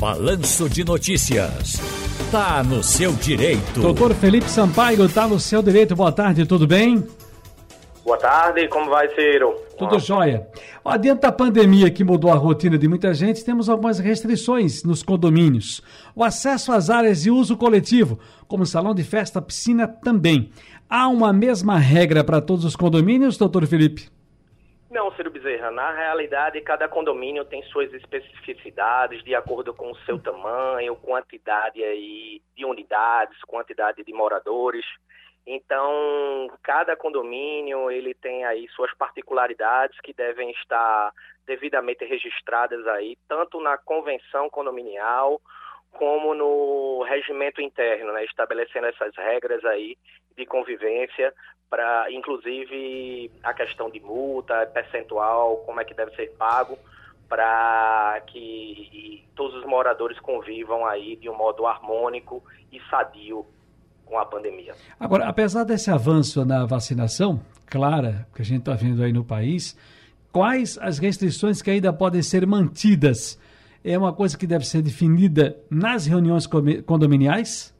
Balanço de Notícias. Tá no seu direito. Doutor Felipe Sampaio, tá no seu direito. Boa tarde, tudo bem? Boa tarde, como vai, Ciro? Tudo ah. jóia. Adiante da pandemia que mudou a rotina de muita gente, temos algumas restrições nos condomínios. O acesso às áreas de uso coletivo, como salão de festa, piscina, também. Há uma mesma regra para todos os condomínios, doutor Felipe? Não, Ciro Bezerra. Na realidade, cada condomínio tem suas especificidades de acordo com o seu tamanho, quantidade aí de unidades, quantidade de moradores. Então, cada condomínio ele tem aí suas particularidades que devem estar devidamente registradas aí, tanto na convenção condominial como no regimento interno, né, estabelecendo essas regras aí de convivência para, inclusive, a questão de multa, percentual, como é que deve ser pago para que todos os moradores convivam aí de um modo harmônico e sadio com a pandemia. Agora, apesar desse avanço na vacinação, clara, que a gente está vendo aí no país, quais as restrições que ainda podem ser mantidas? É uma coisa que deve ser definida nas reuniões condominiais?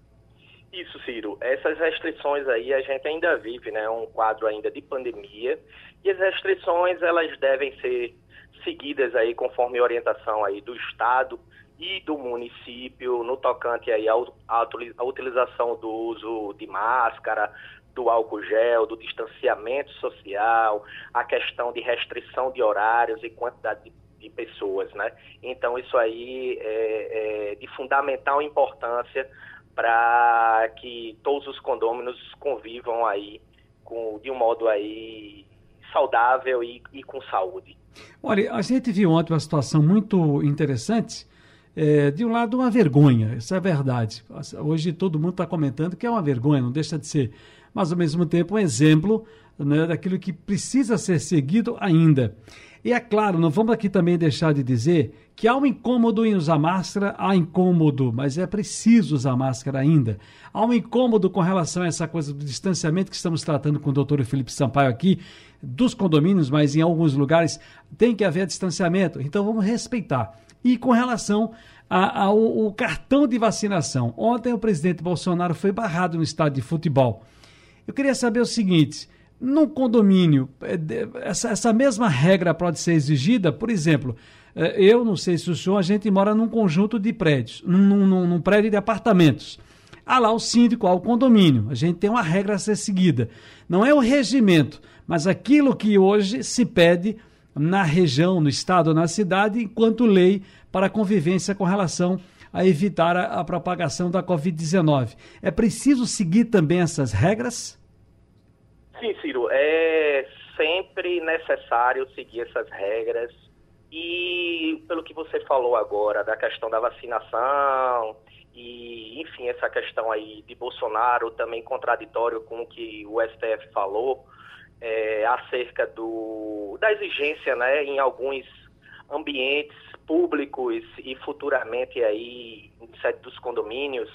Isso, Ciro. Essas restrições aí a gente ainda vive, né? Um quadro ainda de pandemia e as restrições elas devem ser seguidas aí conforme orientação aí do Estado e do município no tocante aí à utilização do uso de máscara, do álcool gel, do distanciamento social, a questão de restrição de horários e quantidade de, de pessoas, né? Então isso aí é, é de fundamental importância para que todos os condôminos convivam aí com, de um modo aí saudável e, e com saúde. Olha, a gente viu ontem uma situação muito interessante é, de um lado, uma vergonha, isso é verdade. Hoje todo mundo está comentando que é uma vergonha, não deixa de ser. Mas, ao mesmo tempo, um exemplo né, daquilo que precisa ser seguido ainda. E é claro, não vamos aqui também deixar de dizer que há um incômodo em usar máscara, há incômodo, mas é preciso usar máscara ainda. Há um incômodo com relação a essa coisa do distanciamento que estamos tratando com o doutor Felipe Sampaio aqui, dos condomínios, mas em alguns lugares tem que haver distanciamento. Então vamos respeitar. E com relação ao, cartão de vacinação, ontem o presidente Bolsonaro foi barrado no estádio de futebol. Eu queria saber o seguinte: num condomínio, é, essa, essa mesma regra pode ser exigida? Por exemplo, é, eu não sei se o senhor, a gente mora num conjunto de prédios, num, num, num prédio de apartamentos. Há lá o síndico, há o condomínio. A gente tem uma regra a ser seguida. Não é o regimento, mas aquilo que hoje se pede na região, no estado, na cidade, enquanto lei para a convivência com relação a evitar a, a propagação da Covid-19. É preciso seguir também essas regras? Sim, Ciro, é sempre necessário seguir essas regras. E pelo que você falou agora da questão da vacinação e, enfim, essa questão aí de Bolsonaro também contraditório com o que o STF falou, é, acerca do, da exigência né, em alguns ambientes públicos e futuramente aí em sede dos condomínios,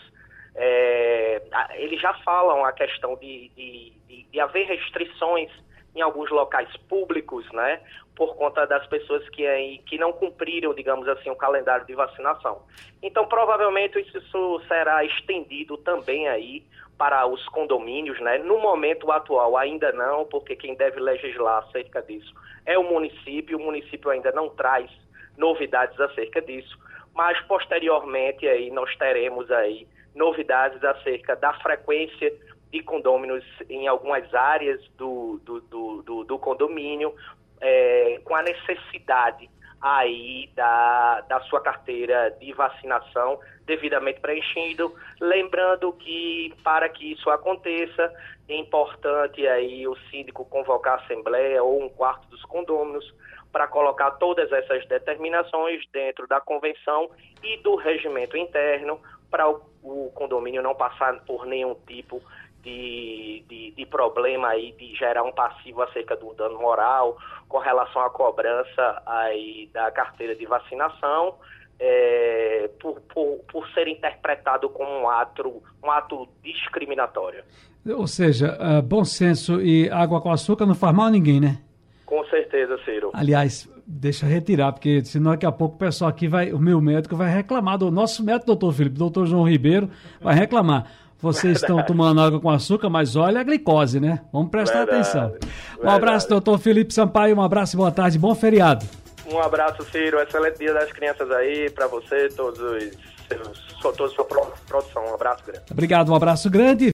é, eles já falam a questão de, de, de, haver restrições em alguns locais públicos, né, por conta das pessoas que, aí, que não cumpriram, digamos assim, o calendário de vacinação. Então, provavelmente isso será estendido também aí para os condomínios, né? No momento atual ainda não, porque quem deve legislar acerca disso é o município, o município ainda não traz novidades acerca disso, mas posteriormente aí nós teremos aí novidades acerca da frequência de condôminos em algumas áreas do, do, do, do, do condomínio, é, com a necessidade aí da, da sua carteira de vacinação devidamente preenchido. Lembrando que para que isso aconteça, é importante aí o síndico convocar a assembleia ou um quarto dos condôminos para colocar todas essas determinações dentro da convenção e do regimento interno para o, o condomínio não passar por nenhum tipo de, de, de, problema aí de gerar um passivo acerca do dano moral com relação à cobrança aí da carteira de vacinação é, por, por, por ser interpretado como um ato, um ato discriminatório. Ou seja, uh, bom senso e água com açúcar não faz mal a ninguém, né? Com certeza, Ciro. Aliás, deixa eu retirar, porque senão daqui a pouco o pessoal aqui vai, o meu médico vai reclamar, do nosso médico, doutor Felipe, doutor João Ribeiro, vai reclamar. Vocês estão tomando água com açúcar, mas olha a glicose, né? Vamos prestar Verdade. atenção. Um Verdade. abraço, doutor Felipe Sampaio, um abraço e boa tarde, bom feriado. Um abraço, Ciro, excelente dia das crianças aí, para você, todos os toda a sua produção. Um abraço grande. Obrigado, um abraço grande.